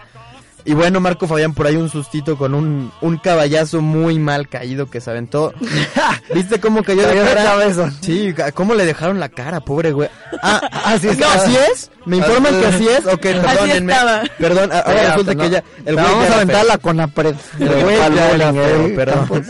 Y bueno, Marco Fabián por ahí un sustito con un, un caballazo muy mal caído que se aventó. ¿Viste cómo cayó de cara? Sí, ¿cómo le dejaron la cara, pobre güey? Ah, Así no, estaba. así es. Me informan que así es. Ok, perdónenme. Perdón, a- ahora resulta ¿no? que ya el La güey vamos ya a aventarla feo. con la pared. El güey ya era feo, perdón.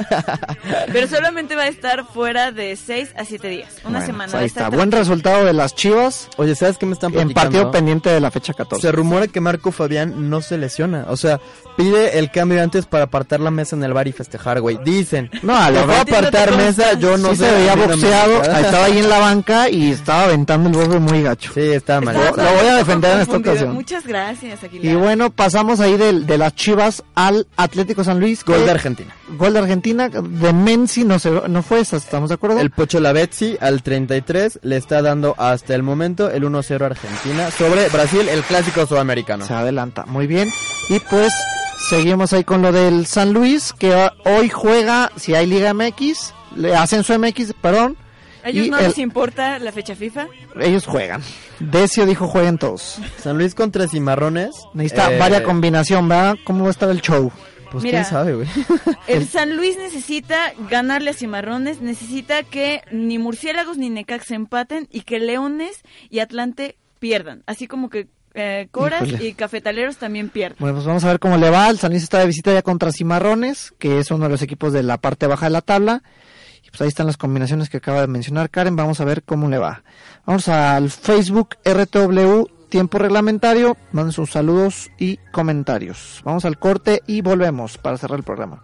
Pero solamente va a estar fuera de 6 a 7 días. Una Bueno, semana. ahí está. Buen resultado de las Chivas Oye, ¿sabes qué me están en platicando? partido pendiente de la fecha 14. Se rumora que Marco Fabián no se lesiona. O sea, pide el cambio antes para apartar la mesa en el bar y festejar, güey. Dicen. No, a lo "Te voy a mejor apartar mesa, yo no sí sé. se veía boxeado, gusta". estaba ahí en la banca y estaba aventando el bobe muy gacho. Sí, estaba mal. Lo, lo voy a defender en esta ocasión. Muchas gracias, Aguilar. Y bueno, pasamos ahí del- de, las Chivas al Atlético San Luis. Gol de Argentina. Gol de Argentina, de Menzi no, se, no fue esa, ¿estamos de acuerdo? El Pocho Lavezzi al 33 le está dando hasta el momento el 1-0 a Argentina sobre Brasil, el clásico sudamericano. Se adelanta, muy bien. Y pues seguimos ahí con lo del San Luis, que hoy juega, si hay Liga MX, le- Ascenso MX, perdón. ¿A ellos y no el- les importa la fecha FIFA? ellos juegan. Decio dijo jueguen todos. San Luis contra Cimarrones. Necesita eh, varia combinación, ¿verdad? ¿Cómo va a estar el show? Pues Mira. quién sabe, güey. El San Luis necesita ganarle a Cimarrones, necesita que ni Murciélagos ni Necaxa empaten y que Leones y Atlante pierdan. Así como que eh, Coras Híjole. y Cafetaleros también pierdan. Bueno, pues vamos a ver cómo le va. El San Luis está de visita ya contra Cimarrones, que es uno de los equipos de la parte baja de la tabla. Y pues ahí están las combinaciones que acaba de mencionar Karen. Vamos a ver cómo le va. Vamos al Facebook RTW Tiempo Reglamentario. Manden sus saludos y comentarios. Vamos al corte y volvemos para cerrar el programa.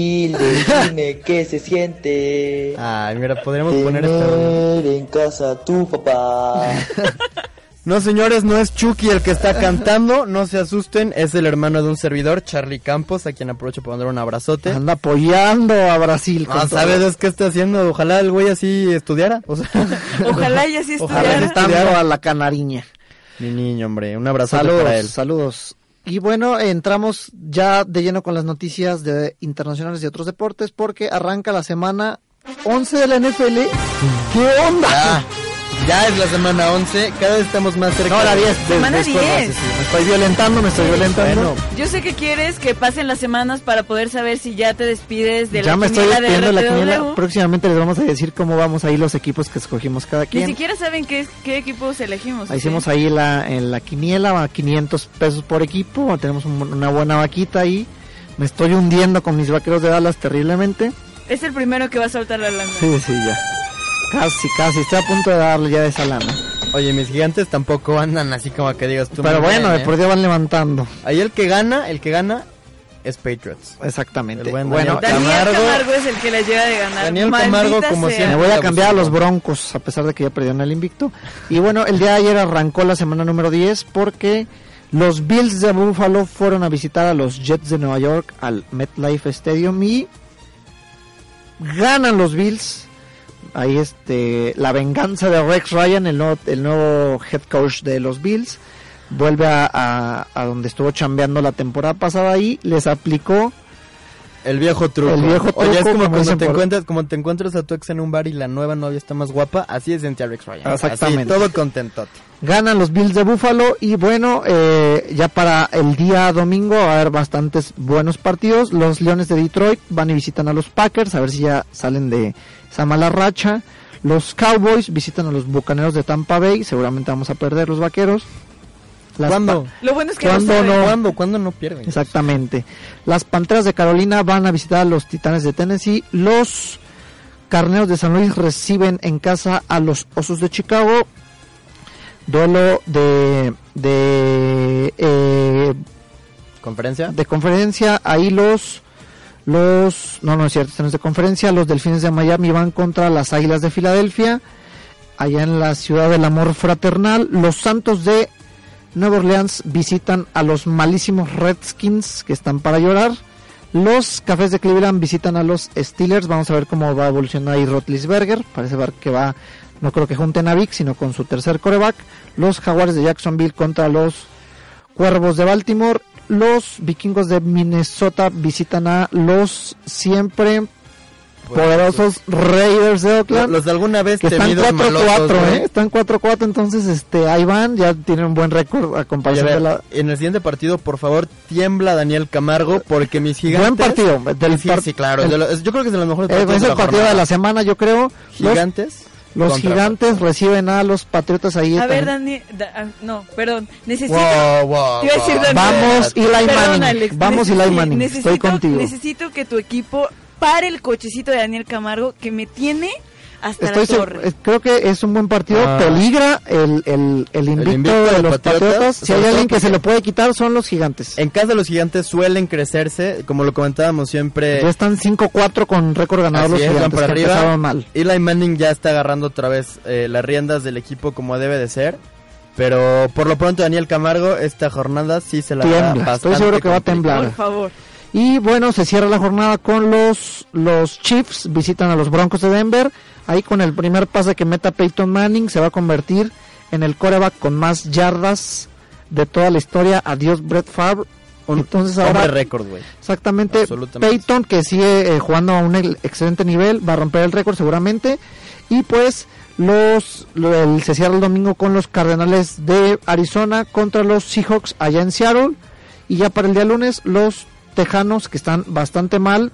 dime qué se siente. Ay, mira, podríamos poner esta. En casa tu papá. No, señores, no es Chucky el que está cantando, no se asusten, es el hermano de un servidor, Charlie Campos, a quien aprovecho para mandar un abrazote. Anda apoyando a Brasil. con Ah. ¿sabes es qué está haciendo? Ojalá el güey así estudiara. O sea, Ojalá y así Ojalá estuviera. sí Estando estudiara. a la canariña. Mi niño, hombre, un abrazo Saludos, para él. saludos. Y bueno, entramos ya de lleno con las noticias de internacionales y otros deportes porque arranca la semana 11 de la NFL. ¿Qué onda? Ya es la semana 11, cada vez estamos más cerca. No, la de- 10. de- Semana después, 10. sí, sí, Me estoy violentando, me estoy violentando. Bueno, Yo sé que quieres que pasen las semanas para poder saber si ya te despides de ya la me estoy despidiendo de la quiniela. Próximamente les vamos a decir cómo vamos ahí los equipos que escogimos cada Ni quien. siquiera saben qué, qué equipos elegimos. Hicimos ahí la, en la quiniela, a 500 pesos por equipo, tenemos un- una buena vaquita ahí. Me estoy hundiendo con mis vaqueros de Dallas terriblemente. Es el primero que va a soltar la lana. Sí, sí, ya. Casi, casi, estoy a punto de darle ya de esa lana. Oye, mis gigantes tampoco andan así como que digas tú. Pero bueno, bien, ¿eh? por Dios van levantando. Ahí el que gana, el que gana es Patriots. Exactamente. El buen bueno, Daniel Camargo. Camargo es el que le llega de ganar. Daniel Maldita Camargo, como sea. siempre. me voy a cambiar a los. Broncos, a pesar de que ya perdieron el invicto. Y bueno, el día de ayer arrancó la semana número 10 porque los Bills de Buffalo fueron a visitar a los Jets de Nueva York al MetLife Stadium y ganan los Bills. Ahí este la venganza de Rex Ryan, el nuevo, el nuevo head coach de los Bills, vuelve a, a- a donde estuvo chambeando la temporada pasada y les aplicó El viejo truco. El viejo Oye, es truco, como como cuando te por- encuentras, como te encuentras a tu ex en un bar y la nueva novia está más guapa, así es sentía Rex Ryan. Exactamente. Así, todo contentote. Ganan los Bills de Buffalo y bueno, eh, ya para el día domingo va a haber bastantes buenos partidos. Los Leones de Detroit van y visitan a los Packers a ver si ya salen de esa mala racha. Los Cowboys visitan a los Bucaneros de Tampa Bay, seguramente vamos a perder los Vaqueros. Las ¿Cuándo? Lo bueno es que ¿Cuándo no no? ¿Cuándo? ¿Cuándo no pierden? Exactamente. Las Panteras de Carolina van a visitar a los Titanes de Tennessee. Los Carneros de San Luis reciben en casa a los Osos de Chicago. Duelo de de eh, ¿Conferencia? de conferencia. Ahí los los no no es cierto, están de conferencia. Los Delfines de Miami van contra las Águilas de Filadelfia. Allá en la ciudad del amor fraternal, los Santos de Nueva Orleans visitan a los malísimos Redskins que están para llorar. Los Cafés de Cleveland visitan a los Steelers. Vamos a ver cómo va a evolucionar ahí Rotlisberger. Parece ver que va, no creo que junten a Vic, sino con su tercer coreback. Los Jaguares de Jacksonville contra los Cuervos de Baltimore. Los Vikingos de Minnesota visitan a los siempre poderosos Raiders de Oakland Los de alguna vez que están temidos 4-4, malosos, ¿no? ¿eh? Están 4-4, entonces este, ahí van, ya tienen un buen récord a comparación a de ver, la... En el siguiente partido, por favor, tiembla Daniel Camargo porque mis gigantes... Buen partido. Del sí, par- sí, claro. el- de lo- es- yo creo que es de los mejores Eh, partidos es de el la partido jornada. de la semana, yo creo. Gigantes. los contra- gigantes reciben a los patriotas ahí. A ver. Dani, da- ah, no, perdón, necesito. Wow, wow, Te iba a decir, wow. Dani, Vamos, Eli perdón, Manning. Alex, Vamos, Eli Manning. Necesito, Estoy contigo. Necesito que tu equipo pare el cochecito de Daniel Camargo que me tiene hasta Estoy la torre. creo que es un buen partido. Ah. Peligra el, el, el invicto, invicto de de los Patriotas, patriotas. Si hay alguien que se lo puede quitar, son los gigantes. En casa los gigantes suelen crecerse, como lo comentábamos siempre. Ya están 5-4 con récord ganador Así los es, van gigantes, para que arriba. mal. Eli Manning ya está agarrando otra vez eh, las riendas del equipo como debe de ser. Pero por lo pronto Daniel Camargo esta jornada sí se la da Tiembla, estoy bastante seguro que va a temblar. Por favor. Y bueno, se cierra la jornada con los, los Chiefs, visitan a los Broncos de Denver. Ahí con el primer pase que meta Peyton Manning se va a convertir en el coreback con más yardas de toda la historia. Adiós Brett Favre. Entonces ahora récord, güey. exactamente. Peyton que sigue eh, jugando a un el- excelente nivel va a romper el récord seguramente y pues los lo- el- se cierra el domingo con los Cardenales de Arizona contra los Seahawks allá en Seattle y ya para el día lunes los Tejanos que están bastante mal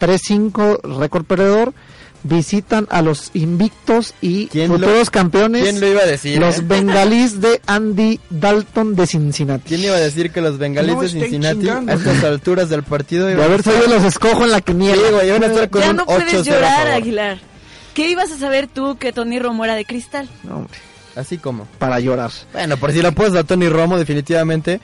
3-5 récord perdedor visitan a los invictos y ¿Quién lo- futuros campeones. quién lo iba a decir, Los eh? bengalíes de Andy Dalton de Cincinnati. ¿Quién iba a decir que los bengalíes No de Cincinnati chingando. a estas alturas del partido De iban a haber sabido los escojo en la quiniela. Sí, güey, iban a estar con ya un no puedes 8-0 a llorar. Aguilar. ¿Qué ibas a saber tú que Tony Romo era de cristal? No, hombre, Así como. para llorar. Bueno, por si la puedes a Tony Romo, definitivamente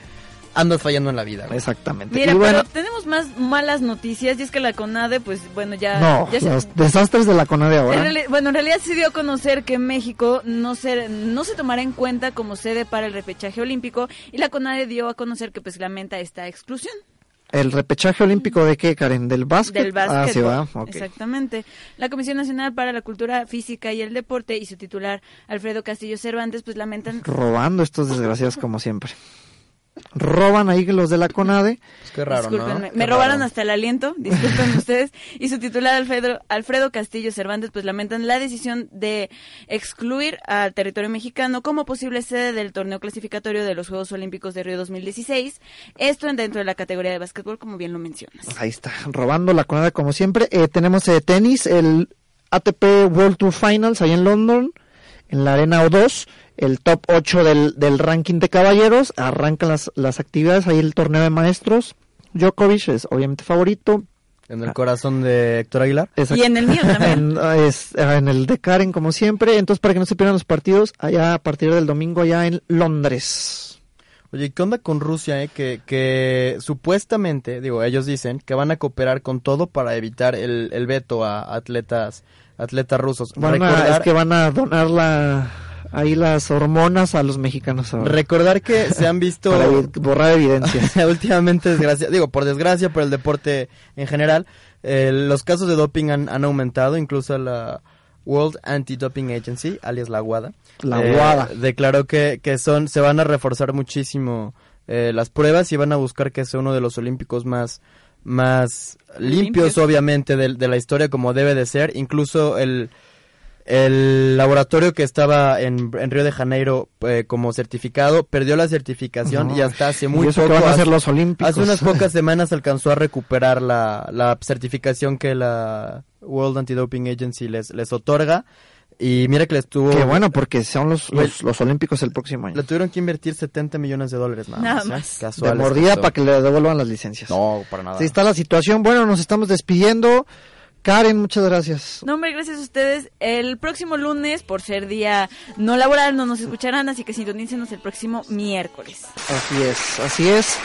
andas fallando en la vida. güey. Exactamente. Mira, y bueno, pero tenemos más malas noticias y es que la CONADE, pues bueno, ya... no, ya se- los desastres de la CONADE En ahora. reali- bueno, en realidad se dio a conocer que México no se, no se tomará en cuenta como sede para el repechaje olímpico y la CONADE dio a conocer que pues lamenta esta exclusión ¿El repechaje olímpico de qué, Karen? ¿Del básquet? del básquet. Ah, sí va, ok. Exactamente. La Comisión Nacional para la Cultura Física y el Deporte y su titular Alfredo Castillo Cervantes pues lamentan Robando estos desgraciados como siempre. Roban ahí los de la CONADE. Pues qué raro, ¿no? me Qué robaron raro. hasta el aliento, disculpen ustedes. Y su titular Alfredo, Alfredo Castillo Cervantes pues lamentan la decisión de excluir al territorio mexicano como posible sede del torneo clasificatorio de los Juegos Olímpicos de Río 2016. Esto en dentro de la categoría de básquetbol, como bien lo mencionas. Ahí está, robando la CONADE como siempre. Eh, tenemos eh, tenis, el ATP World Tour Finals ahí en London, en la Arena O2, el top 8 del, del ranking de caballeros. Arrancan las, las actividades, ahí el torneo de maestros. Djokovic es obviamente favorito. En el corazón de Héctor Aguilar. Y en el mío también. En, es- en el de Karen como siempre. Entonces para que no se pierdan los partidos, allá a partir del domingo allá en Londres. Oye, ¿qué onda con Rusia, eh? Que, que supuestamente, digo, ellos dicen que van a cooperar con todo para evitar el, el veto a atletas atletas rusos. Van a- es que van a donar la, ahí las hormonas a los mexicanos ahora. Recordar que se han visto Para borrar evidencias. últimamente desgracia, digo por desgracia por el deporte en general, eh, los casos de doping han, han aumentado, incluso la World Anti-Doping Agency, alias la WADA, La eh, WADA. declaró que, que son se van a reforzar muchísimo eh, las pruebas y van a buscar que sea uno de los olímpicos más más limpios, Limpios. obviamente de, de la historia como debe de ser, incluso el el laboratorio que estaba en, en Río de Janeiro eh, como certificado perdió la certificación No, y hasta hace muy eso que poco van a hace- ser los olímpicos. hace unas pocas semanas alcanzó a recuperar la, la certificación que la World Anti-Doping Agency les, les otorga y mira que les tuvo Qué bueno, porque son los, los, los olímpicos el próximo año. le tuvieron que invertir 70 millones de dólares nada, Nada más, ¿eh? más. De Casuales mordida para que le devuelvan las licencias. no para nada Así está la situación. Bueno, nos estamos despidiendo. Karen, muchas gracias. No, hombre, gracias a ustedes. El próximo lunes, por ser día no laboral, no nos escucharán, así que sintonícenos el próximo miércoles. Así es, así es.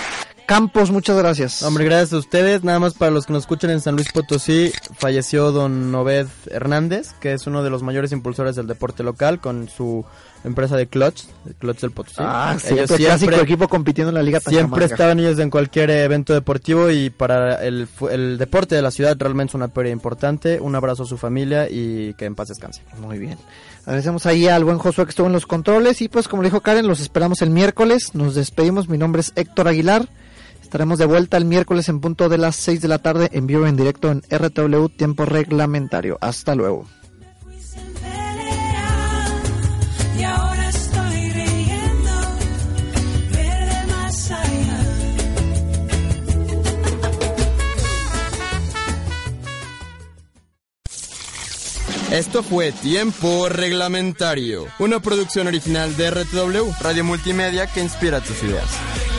Campos, muchas gracias. Hombre, gracias a ustedes. Nada más para los que nos escuchan en San Luis Potosí, falleció don Obed Hernández, que es uno de los mayores impulsores del deporte local con su empresa de Clutch, de Clutch del Potosí. Ah, Ellos siempre, clásico equipo compitiendo en la Liga Siempre estaban ellos en cualquier evento deportivo y para el, el deporte de la ciudad realmente es una pérdida importante. Un abrazo a su familia y que en paz descanse. Muy bien. Agradecemos ahí al buen Josué que estuvo en los controles y pues como le dijo Karen, los esperamos el miércoles. Nos despedimos. Mi nombre es Héctor Aguilar. Estaremos de vuelta el miércoles en punto de las 6 de la tarde en vivo en directo en RTW Tiempo Reglamentario. Hasta luego. Esto fue Tiempo Reglamentario, una producción original de RTW, Radio Multimedia que inspira tus ideas.